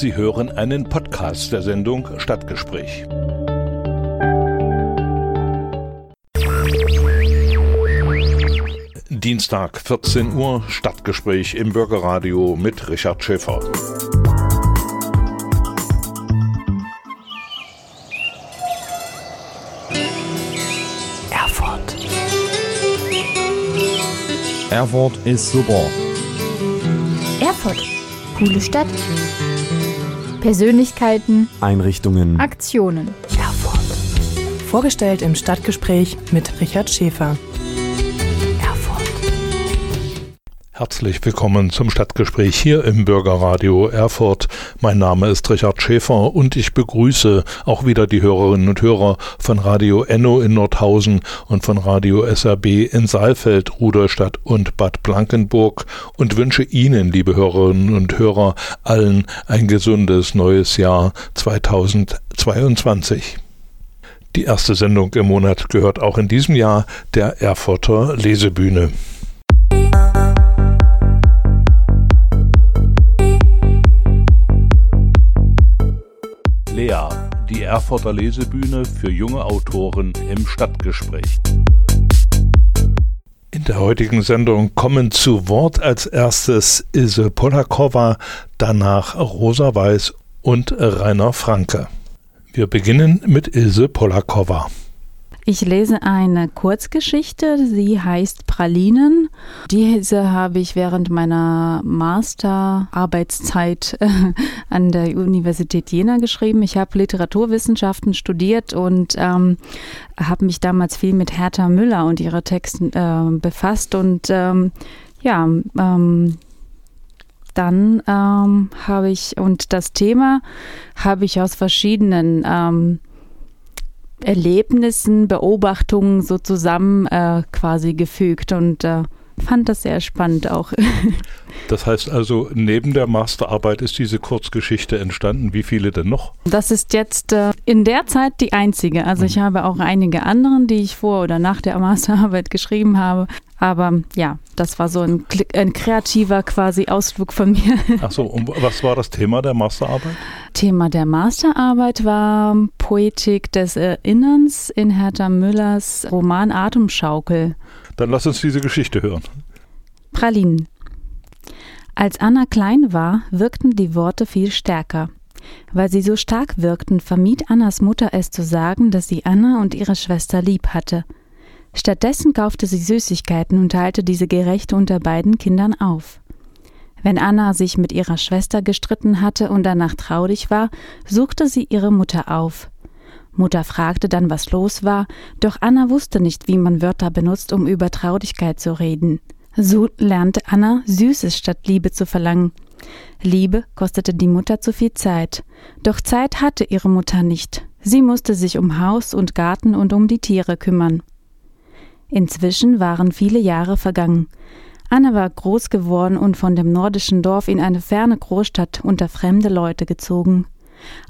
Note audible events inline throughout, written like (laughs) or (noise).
Sie hören einen Podcast der Sendung Stadtgespräch. Dienstag, 14 Uhr, Stadtgespräch im Bürgerradio mit Richard Schäfer. Erfurt. Erfurt ist super. Erfurt. Coole Stadt. Persönlichkeiten. Einrichtungen. Aktionen. Erfurt. Vorgestellt im Stadtgespräch mit Richard Schäfer. Herzlich willkommen zum Stadtgespräch hier im Bürgerradio Erfurt. Mein Name ist Richard Schäfer und ich begrüße auch wieder die Hörerinnen und Hörer von Radio Enno in Nordhausen und von Radio SRB in Saalfeld, Rudolstadt und Bad Blankenburg und wünsche Ihnen, liebe Hörerinnen und Hörer, allen ein gesundes neues Jahr 2022. Die erste Sendung im Monat gehört auch in diesem Jahr der Erfurter Lesebühne. Lea, die Erfurter Lesebühne für junge Autoren im Stadtgespräch. In der heutigen Sendung kommen zu Wort als erstes Ilse Polakova, danach Rosa Weiß und Rainer Franke. Wir beginnen mit Ilse Polakova. Ich lese eine Kurzgeschichte, sie heißt Pralinen. Diese habe ich während meiner Masterarbeitszeit äh, an der Universität Jena geschrieben. Ich habe Literaturwissenschaften studiert und ähm, habe mich damals viel mit Hertha Müller und ihre Texten äh, befasst und ähm, ja, ähm, dann ähm, habe ich, und das Thema habe ich aus verschiedenen ähm, Erlebnissen, Beobachtungen so zusammen äh, quasi gefügt. Und äh, fand das sehr spannend auch. (laughs) Das heißt also, neben der Masterarbeit ist diese Kurzgeschichte entstanden. Wie viele denn noch? Das ist jetzt äh, in der Zeit die einzige. Also ich mhm. habe auch einige anderen, die ich vor oder nach der Masterarbeit geschrieben habe. Aber ja, das war so ein, ein kreativer quasi Ausflug von mir. (laughs) Ach so, und was war das Thema der Masterarbeit? Thema der Masterarbeit war Poetik des Erinnerns in Hertha Müllers Roman Atemschaukel. Dann lass uns diese Geschichte hören. Pralinen. Als Anna klein war, wirkten die Worte viel stärker. Weil sie so stark wirkten, vermied Annas Mutter es zu sagen, dass sie Anna und ihre Schwester lieb hatte. Stattdessen kaufte sie Süßigkeiten und teilte diese gerecht unter beiden Kindern auf. Wenn Anna sich mit ihrer Schwester gestritten hatte und danach traurig war, suchte sie ihre Mutter auf. Mutter fragte dann, was los war, doch Anna wusste nicht, wie man Wörter benutzt, um über Traurigkeit zu reden. So lernte Anna Süßes statt Liebe zu verlangen. Liebe kostete die Mutter zu viel Zeit. Doch Zeit hatte ihre Mutter nicht. Sie musste sich um Haus und Garten und um die Tiere kümmern. Inzwischen waren viele Jahre vergangen. Anna war groß geworden und von dem nordischen Dorf in eine ferne Großstadt unter fremde Leute gezogen.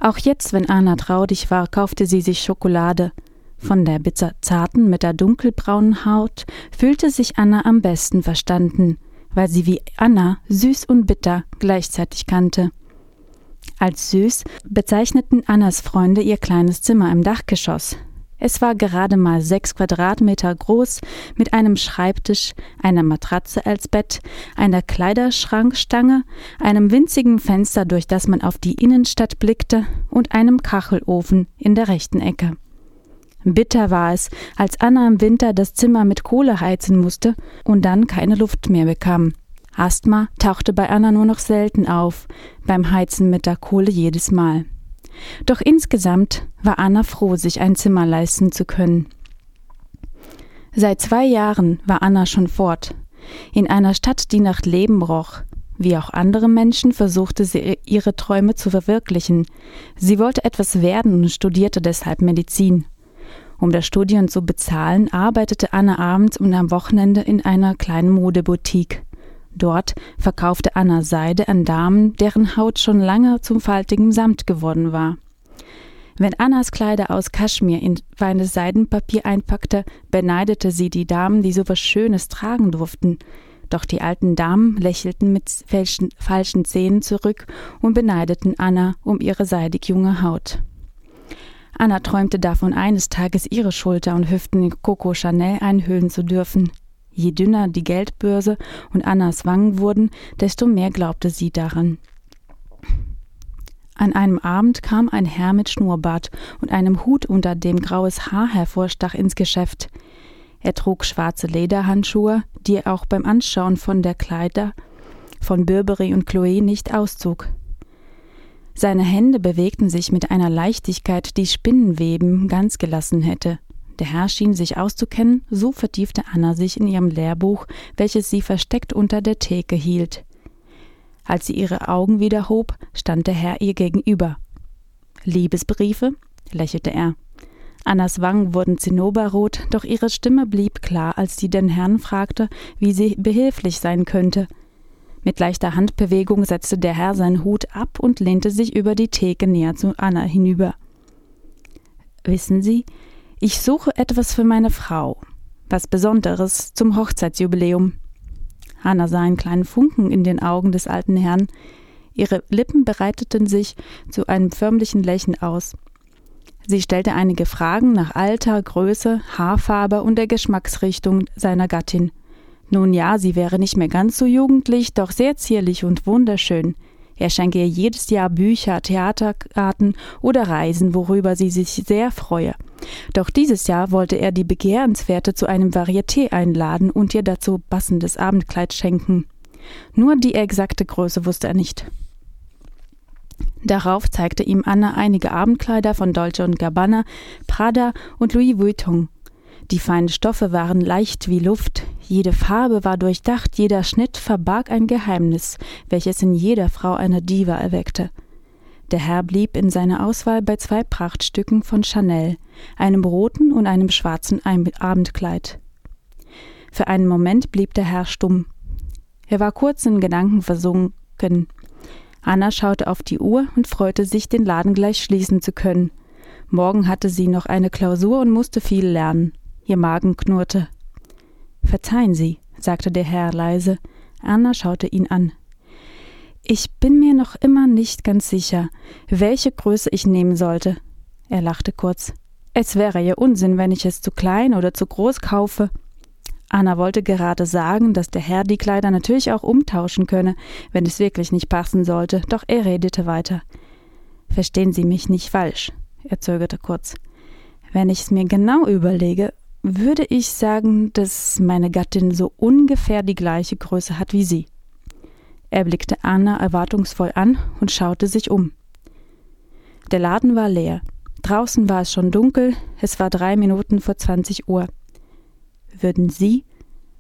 Auch jetzt, wenn Anna traurig war, kaufte sie sich Schokolade. Von der bitterzarten mit der dunkelbraunen Haut fühlte sich Anna am besten verstanden, weil sie wie Anna süß und bitter gleichzeitig kannte. Als süß bezeichneten Annas Freunde ihr kleines Zimmer im Dachgeschoss. Es war gerade mal sechs Quadratmeter groß, mit einem Schreibtisch, einer Matratze als Bett, einer Kleiderschrankstange, einem winzigen Fenster, durch das man auf die Innenstadt blickte, und einem Kachelofen in der rechten Ecke. Bitter war es, als Anna im Winter das Zimmer mit Kohle heizen musste und dann keine Luft mehr bekam. Asthma tauchte bei Anna nur noch selten auf, beim Heizen mit der Kohle jedes Mal. Doch insgesamt war Anna froh, sich ein Zimmer leisten zu können. Seit zwei Jahren war Anna schon fort. In einer Stadt, die nach Leben roch. Wie auch andere Menschen versuchte sie ihre Träume zu verwirklichen. Sie wollte etwas werden und studierte deshalb Medizin. Um das Studium zu bezahlen, arbeitete Anna abends und am Wochenende in einer kleinen Modeboutique. Dort verkaufte Anna Seide an Damen, deren Haut schon lange zum faltigen Samt geworden war. Wenn Annas Kleider aus Kaschmir in feines Seidenpapier einpackte, beneidete sie die Damen, die so was Schönes tragen durften. Doch die alten Damen lächelten mit falschen, falschen Zähnen zurück und beneideten Anna um ihre seidig junge Haut. Anna träumte davon, eines Tages ihre Schulter und Hüften in Coco Chanel einhüllen zu dürfen. Je dünner die Geldbörse und Annas Wangen wurden, desto mehr glaubte sie daran. An einem Abend kam ein Herr mit Schnurrbart und einem Hut, unter dem graues Haar hervorstach, ins Geschäft. Er trug schwarze Lederhandschuhe, die er auch beim Anschauen von der Kleider von Burberry und Chloé nicht auszog. Seine Hände bewegten sich mit einer Leichtigkeit, die Spinnenweben ganz gelassen hätte. Der Herr schien sich auszukennen, so vertiefte Anna sich in ihrem Lehrbuch, welches sie versteckt unter der Theke hielt. Als sie ihre Augen wieder hob, stand der Herr ihr gegenüber. Liebesbriefe? lächelte er. Annas Wangen wurden zinnoberrot, doch ihre Stimme blieb klar, als sie den Herrn fragte, wie sie behilflich sein könnte. Mit leichter Handbewegung setzte der Herr seinen Hut ab und lehnte sich über die Theke näher zu Anna hinüber. Wissen Sie, ich suche etwas für meine Frau. Was Besonderes zum Hochzeitsjubiläum. Anna sah einen kleinen Funken in den Augen des alten Herrn. Ihre Lippen bereiteten sich zu einem förmlichen Lächeln aus. Sie stellte einige Fragen nach Alter, Größe, Haarfarbe und der Geschmacksrichtung seiner Gattin. Nun ja, sie wäre nicht mehr ganz so jugendlich, doch sehr zierlich und wunderschön. Er schenke ihr jedes Jahr Bücher, Theaterkarten oder Reisen, worüber sie sich sehr freue. Doch dieses Jahr wollte er die Begehrenswerte zu einem Varieté einladen und ihr dazu passendes Abendkleid schenken. Nur die exakte Größe wusste er nicht. Darauf zeigte ihm Anna einige Abendkleider von Dolce und Gabbana, Prada und Louis Vuitton. Die feinen Stoffe waren leicht wie Luft, jede Farbe war durchdacht, jeder Schnitt verbarg ein Geheimnis, welches in jeder Frau eine Diva erweckte. Der Herr blieb in seiner Auswahl bei zwei Prachtstücken von Chanel, einem roten und einem schwarzen Abendkleid. Für einen Moment blieb der Herr stumm. Er war kurz in Gedanken versunken. Anna schaute auf die Uhr und freute sich, den Laden gleich schließen zu können. Morgen hatte sie noch eine Klausur und musste viel lernen. Ihr Magen knurrte. Verzeihen Sie, sagte der Herr leise. Anna schaute ihn an. Ich bin mir noch immer nicht ganz sicher, welche Größe ich nehmen sollte. Er lachte kurz. Es wäre ja Unsinn, wenn ich es zu klein oder zu groß kaufe. Anna wollte gerade sagen, dass der Herr die Kleider natürlich auch umtauschen könne, wenn es wirklich nicht passen sollte, doch er redete weiter. Verstehen Sie mich nicht falsch. Er zögerte kurz. Wenn ich es mir genau überlege, würde ich sagen, dass meine Gattin so ungefähr die gleiche Größe hat wie Sie. Er blickte Anna erwartungsvoll an und schaute sich um. Der Laden war leer. Draußen war es schon dunkel, es war drei Minuten vor zwanzig Uhr. Würden Sie,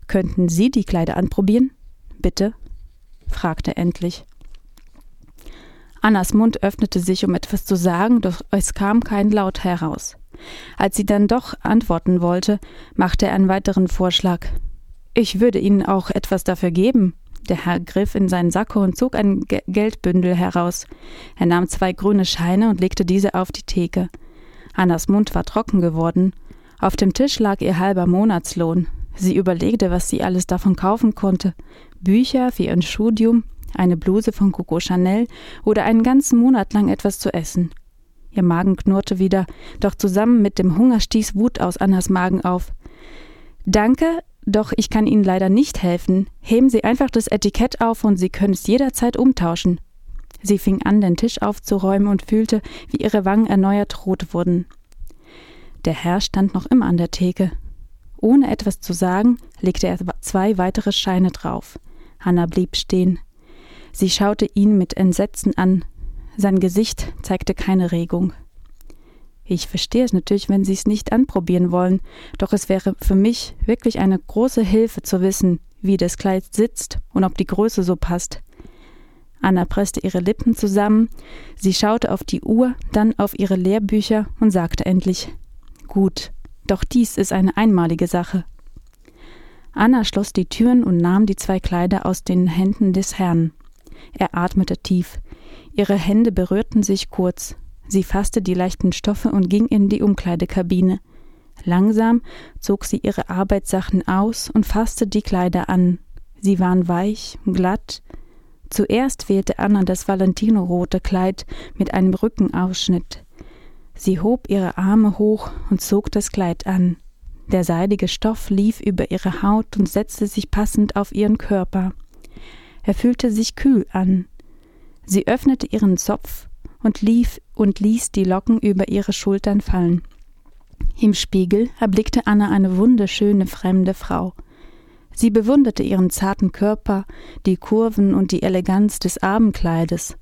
könnten Sie die Kleider anprobieren? Bitte? fragte er endlich. Annas Mund öffnete sich, um etwas zu sagen, doch es kam kein Laut heraus. Als sie dann doch antworten wollte, machte er einen weiteren Vorschlag. Ich würde Ihnen auch etwas dafür geben. Der Herr griff in seinen Sakko und zog ein Ge Geldbündel heraus. Er nahm zwei grüne Scheine und legte diese auf die Theke. Annas Mund war trocken geworden. Auf dem Tisch lag ihr halber Monatslohn. Sie überlegte, was sie alles davon kaufen konnte. Bücher für ihr Studium, eine Bluse von Coco Chanel oder einen ganzen Monat lang etwas zu essen. Ihr Magen knurrte wieder, doch zusammen mit dem Hunger stieß Wut aus Annas Magen auf. Danke, doch ich kann Ihnen leider nicht helfen. Heben Sie einfach das Etikett auf und Sie können es jederzeit umtauschen. Sie fing an, den Tisch aufzuräumen und fühlte, wie ihre Wangen erneuert rot wurden. Der Herr stand noch immer an der Theke. Ohne etwas zu sagen, legte er zwei weitere Scheine drauf. Hanna blieb stehen. Sie schaute ihn mit Entsetzen an. Sein Gesicht zeigte keine Regung. Ich verstehe es natürlich, wenn Sie es nicht anprobieren wollen, doch es wäre für mich wirklich eine große Hilfe zu wissen, wie das Kleid sitzt und ob die Größe so passt. Anna presste ihre Lippen zusammen, sie schaute auf die Uhr, dann auf ihre Lehrbücher und sagte endlich Gut, doch dies ist eine einmalige Sache. Anna schloss die Türen und nahm die zwei Kleider aus den Händen des Herrn. Er atmete tief. Ihre Hände berührten sich kurz. Sie fasste die leichten Stoffe und ging in die Umkleidekabine. Langsam zog sie ihre Arbeitssachen aus und fasste die Kleider an. Sie waren weich, glatt. Zuerst wählte Anna das Valentino-rote Kleid mit einem Rückenausschnitt. Sie hob ihre Arme hoch und zog das Kleid an. Der seidige Stoff lief über ihre Haut und setzte sich passend auf ihren Körper. Er fühlte sich kühl an. Sie öffnete ihren Zopf und lief und ließ die Locken über ihre Schultern fallen. Im Spiegel erblickte Anna eine wunderschöne fremde Frau. Sie bewunderte ihren zarten Körper, die Kurven und die Eleganz des Abendkleides.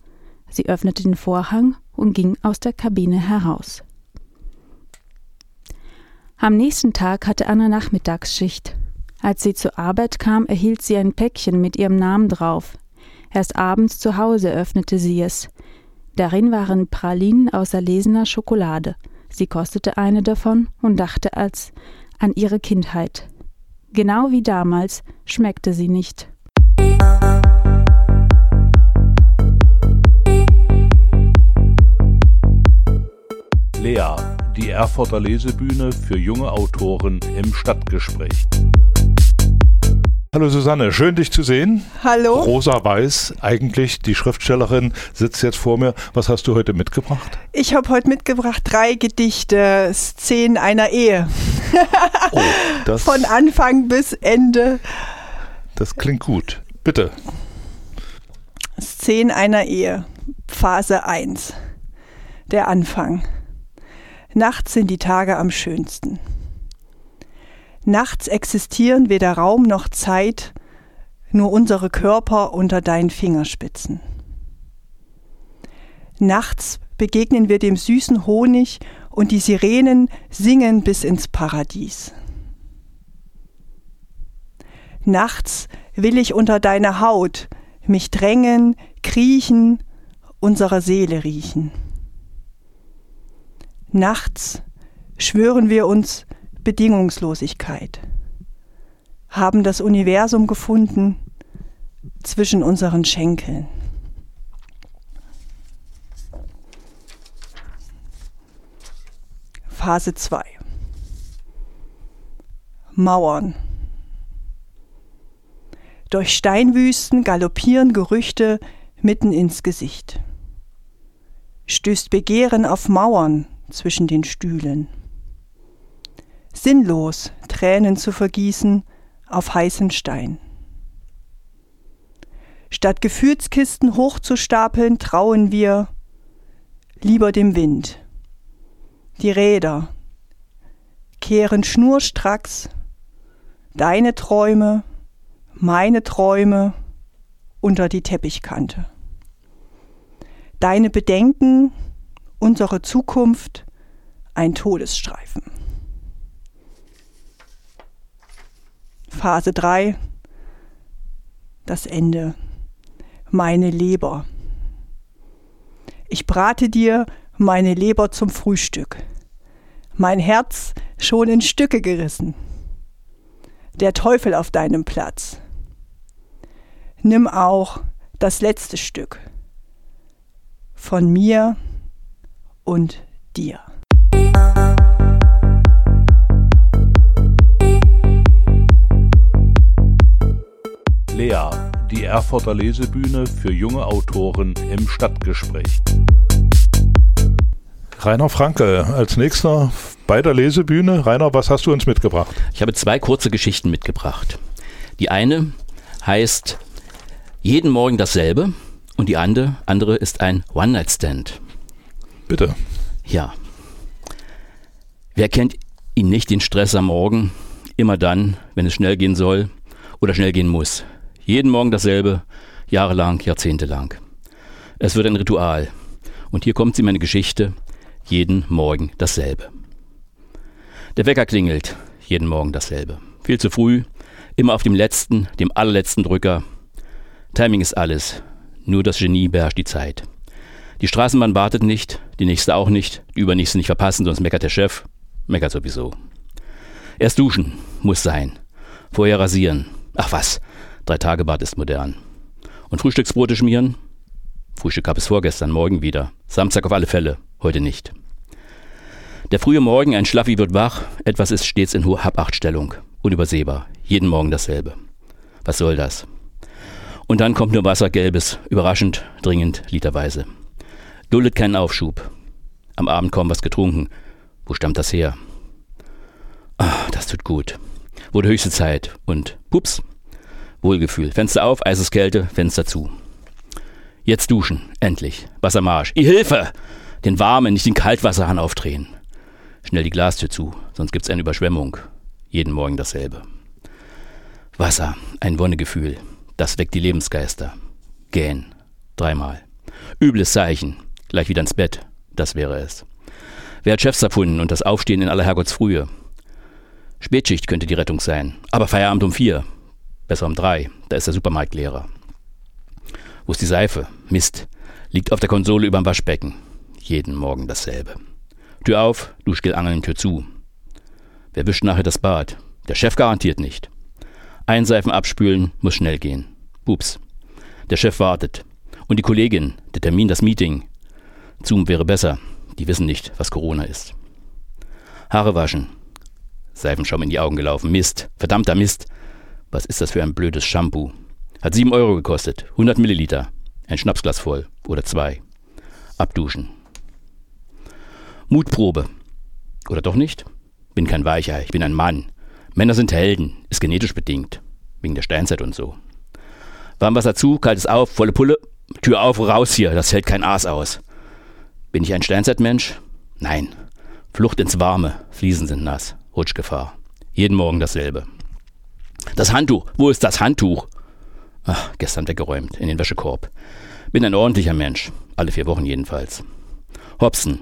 Sie öffnete den Vorhang und ging aus der Kabine heraus. Am nächsten Tag hatte Anna Nachmittagsschicht. Als sie zur Arbeit kam, erhielt sie ein Päckchen mit ihrem Namen drauf. Erst abends zu Hause öffnete sie es. Darin waren Pralinen aus erlesener Schokolade. Sie kostete eine davon und dachte als an ihre Kindheit. Genau wie damals schmeckte sie nicht. Lea, die Erfurter Lesebühne für junge Autoren im Stadtgespräch. Hallo Susanne, schön dich zu sehen. Hallo. Rosa Weiß, eigentlich die Schriftstellerin, sitzt jetzt vor mir. Was hast du heute mitgebracht? Ich habe heute mitgebracht drei Gedichte, Szenen einer Ehe. (laughs) Oh, das Von Anfang bis Ende. Das klingt gut. Bitte. Szenen einer Ehe, Phase 1. Der Anfang. Nachts sind die Tage am schönsten. Nachts existieren weder Raum noch Zeit, nur unsere Körper unter deinen Fingerspitzen. Nachts begegnen wir dem süßen Honig und die Sirenen singen bis ins Paradies. Nachts will ich unter deine Haut mich drängen, kriechen, unserer Seele riechen. Nachts schwören wir uns Bedingungslosigkeit, haben das Universum gefunden zwischen unseren Schenkeln. Phase 2 Mauern Durch Steinwüsten galoppieren Gerüchte mitten ins Gesicht. Stößt Begehren auf Mauern zwischen den Stühlen sinnlos Tränen zu vergießen auf heißen Stein. Statt Gefühlskisten hochzustapeln, trauen wir lieber dem Wind. Die Räder kehren schnurstracks deine Träume, meine Träume unter die Teppichkante. Deine Bedenken, unsere Zukunft, ein Todesstreifen. Phase 3, das Ende. Meine Leber. Ich brate dir meine Leber zum Frühstück. Mein Herz schon in Stücke gerissen. Der Teufel auf deinem Platz. Nimm auch das letzte Stück von mir und dir. Lea, die Erfurter Lesebühne für junge Autoren im Stadtgespräch. Rainer Franke als nächster bei der Lesebühne. Rainer, was hast du uns mitgebracht? Ich habe zwei kurze Geschichten mitgebracht. Die eine heißt Jeden Morgen dasselbe und die andere, andere ist ein One-Night-Stand. Bitte. Ja. Wer kennt ihn nicht, den Stress am Morgen? Immer dann, wenn es schnell gehen soll oder schnell gehen muss. Jeden Morgen dasselbe, jahrelang, jahrzehntelang. Es wird ein Ritual. Und hier kommt sie meine Geschichte, jeden Morgen dasselbe. Der Wecker klingelt, jeden Morgen dasselbe. Viel zu früh, immer auf dem letzten, dem allerletzten Drücker. Timing ist alles, nur das Genie beherrscht die Zeit. Die Straßenbahn wartet nicht, die nächste auch nicht, die übernächste nicht verpassen, sonst meckert der Chef, meckert sowieso. Erst duschen, muss sein. Vorher rasieren. Ach was, Drei Tage Bad ist modern. Und Frühstücksbrote schmieren? Frühstück gab es vorgestern, morgen wieder. Samstag auf alle Fälle, heute nicht. Der frühe Morgen, ein Schlaffi wird wach, etwas ist stets in hoher Habachtstellung, unübersehbar, jeden Morgen dasselbe. Was soll das? Und dann kommt nur Wassergelbes, überraschend, dringend, literweise. Duldet keinen Aufschub. Am Abend kaum was getrunken. Wo stammt das her? Ah, das tut gut. Wurde höchste Zeit. Und pups, Wohlgefühl. Fenster auf, Eiseskälte, Fenster zu. Jetzt duschen, endlich. Wassermarsch. I Hilfe! Den warmen, nicht den Kaltwasserhahn aufdrehen. Schnell die Glastür zu, sonst gibt's eine Überschwemmung. Jeden Morgen dasselbe. Wasser, ein Wonnegefühl. Das weckt die Lebensgeister. Gähn. Dreimal. Übles Zeichen. Gleich wieder ins Bett. Das wäre es. Wer hat Chefs erfunden und das Aufstehen in aller Herrgottsfrühe? Spätschicht könnte die Rettung sein. Aber Feierabend um vier. Besser um drei. Da ist der Supermarktlehrer. Wo ist die Seife? Mist. Liegt auf der Konsole überm Waschbecken. Jeden Morgen dasselbe. Tür auf, Duschgel angeln, Tür zu. Wer wischt nachher das Bad? Der Chef garantiert nicht. Einseifen abspülen, muss schnell gehen. Pups. Der Chef wartet. Und die Kollegin, der Termin, das Meeting. Zoom wäre besser. Die wissen nicht, was Corona ist. Haare waschen. Seifenschaum in die Augen gelaufen. Mist. Verdammter Mist. Was ist das für ein blödes Shampoo? Hat sieben Euro gekostet. 100 Milliliter. Ein Schnapsglas voll. Oder zwei. Abduschen. Mutprobe. Oder doch nicht? Bin kein Weicher. Ich bin ein Mann. Männer sind Helden. Ist genetisch bedingt. Wegen der Steinzeit und so. Warmwasser zu, kaltes auf, volle Pulle. Tür auf, raus hier. Das hält kein Aas aus. Bin ich ein Steinzeitmensch? Nein. Flucht ins Warme. Fliesen sind nass. Rutschgefahr. Jeden Morgen dasselbe. Das Handtuch. Wo ist das Handtuch? Ach, gestern weggeräumt. In den Wäschekorb. Bin ein ordentlicher Mensch. Alle vier Wochen jedenfalls. Hopsen.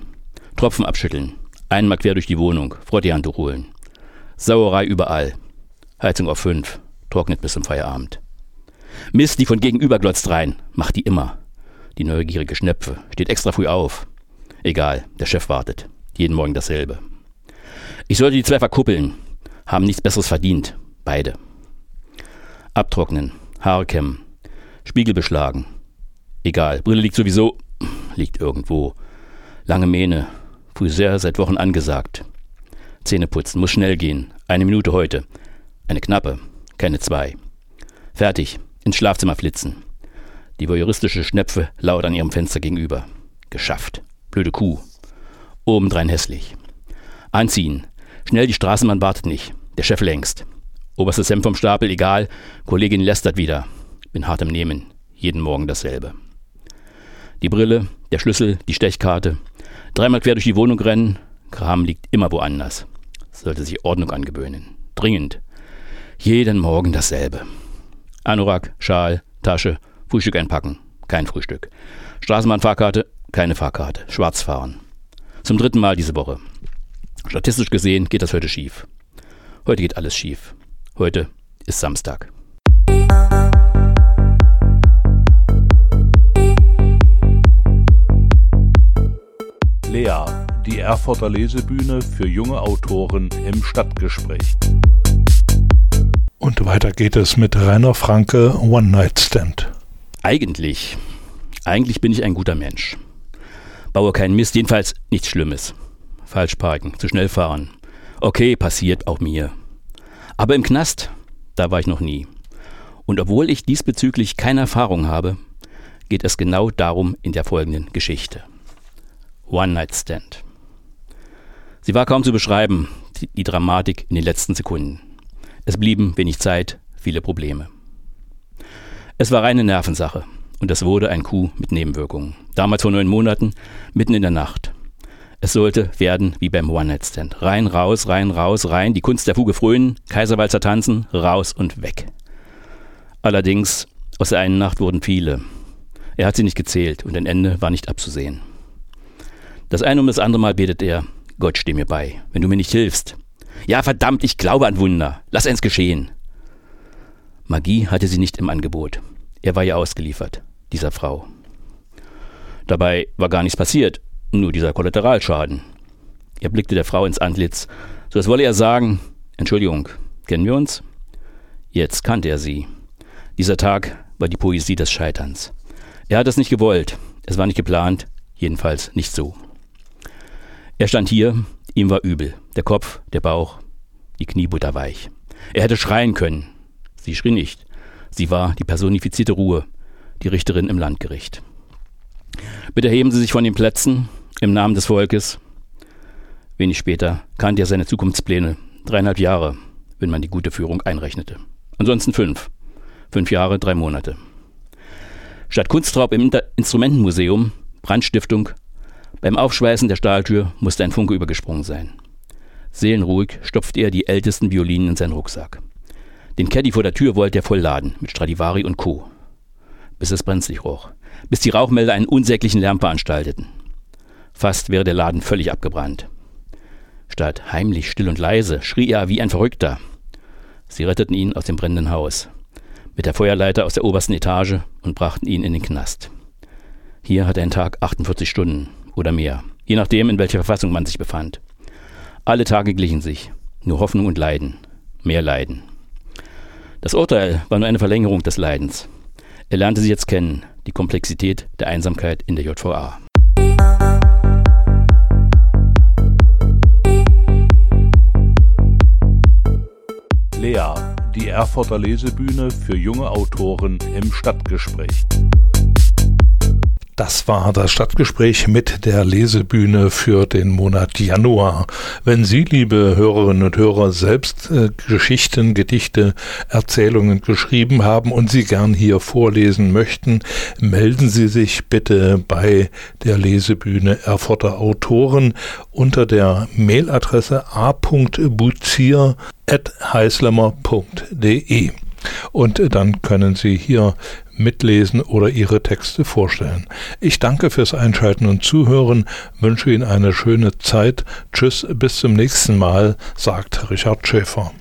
Tropfen abschütteln. Einmal quer durch die Wohnung. Handtuch holen. Sauerei überall. Heizung auf fünf. Trocknet bis zum Feierabend. Mist, die von gegenüber glotzt rein. Macht die immer. Die neugierige Schnepfe. Steht extra früh auf. Egal, der Chef wartet. Jeden Morgen dasselbe. Ich sollte die zwei verkuppeln. Haben nichts Besseres verdient. Beide. Abtrocknen. Haare kämmen. Spiegel beschlagen. Egal, Brille liegt sowieso. Liegt irgendwo. Lange Mähne. Friseur seit Wochen angesagt. Zähne putzen. Muss schnell gehen. Eine Minute heute. Eine knappe. Keine zwei. Fertig. Ins Schlafzimmer flitzen. Die voyeuristische Schnepfe laut an ihrem Fenster gegenüber. Geschafft. Blöde Kuh. Obendrein hässlich. Anziehen. Schnell, die Straßenbahn wartet nicht. Der Chef längst. Oberstes Hemd vom Stapel, egal. Kollegin lästert wieder. Bin hart im Nehmen. Jeden Morgen dasselbe. Die Brille, der Schlüssel, die Stechkarte. Dreimal quer durch die Wohnung rennen. Kram liegt immer woanders. Sollte sich Ordnung angewöhnen. Dringend. Jeden Morgen dasselbe. Anorak, Schal, Tasche, Frühstück einpacken. Kein Frühstück. Straßenbahnfahrkarte, keine Fahrkarte. Schwarz fahren. Zum dritten Mal diese Woche. Statistisch gesehen geht das heute schief. Heute geht alles schief. Heute ist Samstag. Lea, die Erfurter Lesebühne für junge Autoren im Stadtgespräch. Und weiter geht es mit Rainer Franke One Night Stand. Eigentlich, eigentlich bin ich ein guter Mensch baue keinen Mist, jedenfalls nichts Schlimmes. Falsch parken, zu schnell fahren. Okay, passiert auch mir. Aber im Knast, da war ich noch nie. Und obwohl ich diesbezüglich keine Erfahrung habe, geht es genau darum in der folgenden Geschichte. One Night Stand. Sie war kaum zu beschreiben, die, die Dramatik in den letzten Sekunden. Es blieben wenig Zeit, viele Probleme. Es war reine Nervensache und es wurde ein Coup mit Nebenwirkungen. Damals vor neun Monaten, mitten in der Nacht. Es sollte werden wie beim One-Night-Stand. Rein, raus, rein, raus, rein, die Kunst der Fuge frönen, Kaiserwalzer tanzen, raus und weg. Allerdings, aus der einen Nacht wurden viele. Er hat sie nicht gezählt und ein Ende war nicht abzusehen. Das eine um das andere Mal betet er, Gott steh mir bei, wenn du mir nicht hilfst. Ja, verdammt, ich glaube an Wunder. Lass eins geschehen. Magie hatte sie nicht im Angebot. Er war ihr ausgeliefert dieser Frau. Dabei war gar nichts passiert, nur dieser Kollateralschaden. Er blickte der Frau ins Antlitz, so als wolle er sagen, Entschuldigung, kennen wir uns? Jetzt kannte er sie. Dieser Tag war die Poesie des Scheiterns. Er hat es nicht gewollt, es war nicht geplant, jedenfalls nicht so. Er stand hier, ihm war übel, der Kopf, der Bauch, die Knie butterweich. Er hätte schreien können. Sie schrie nicht, Sie war die personifizierte Ruhe, die Richterin im Landgericht. Bitte heben Sie sich von den Plätzen im Namen des Volkes. Wenig später kannte er seine Zukunftspläne. Dreieinhalb Jahre, wenn man die gute Führung einrechnete. Ansonsten fünf. Fünf Jahre, drei Monate. Statt Kunstraub im Inter Instrumentenmuseum, Brandstiftung, beim Aufschweißen der Stahltür musste ein Funke übergesprungen sein. Seelenruhig stopfte er die ältesten Violinen in seinen Rucksack. Den Caddy vor der Tür wollte er vollladen mit Stradivari und Co. Bis es brenzlig roch. Bis die Rauchmelder einen unsäglichen Lärm veranstalteten. Fast wäre der Laden völlig abgebrannt. Statt heimlich, still und leise schrie er wie ein Verrückter. Sie retteten ihn aus dem brennenden Haus mit der Feuerleiter aus der obersten Etage und brachten ihn in den Knast. Hier hatte ein Tag 48 Stunden oder mehr, je nachdem, in welcher Verfassung man sich befand. Alle Tage glichen sich, nur Hoffnung und Leiden, mehr Leiden. Das Urteil war nur eine Verlängerung des Leidens. Er lernte sie jetzt kennen, die Komplexität der Einsamkeit in der JVA. Lea, die Erfurter Lesebühne für junge Autoren im Stadtgespräch. Das war das Stadtgespräch mit der Lesebühne für den Monat Januar. Wenn Sie, liebe Hörerinnen und Hörer, selbst äh, Geschichten, Gedichte, Erzählungen geschrieben haben und sie gern hier vorlesen möchten, melden Sie sich bitte bei der Lesebühne Erfurter Autoren unter der Mailadresse a.buzier.heislemmer.de. Und dann können Sie hier mitlesen oder Ihre Texte vorstellen. Ich danke fürs Einschalten und Zuhören, wünsche Ihnen eine schöne Zeit. Tschüss, bis zum nächsten Mal, sagt Richard Schäfer.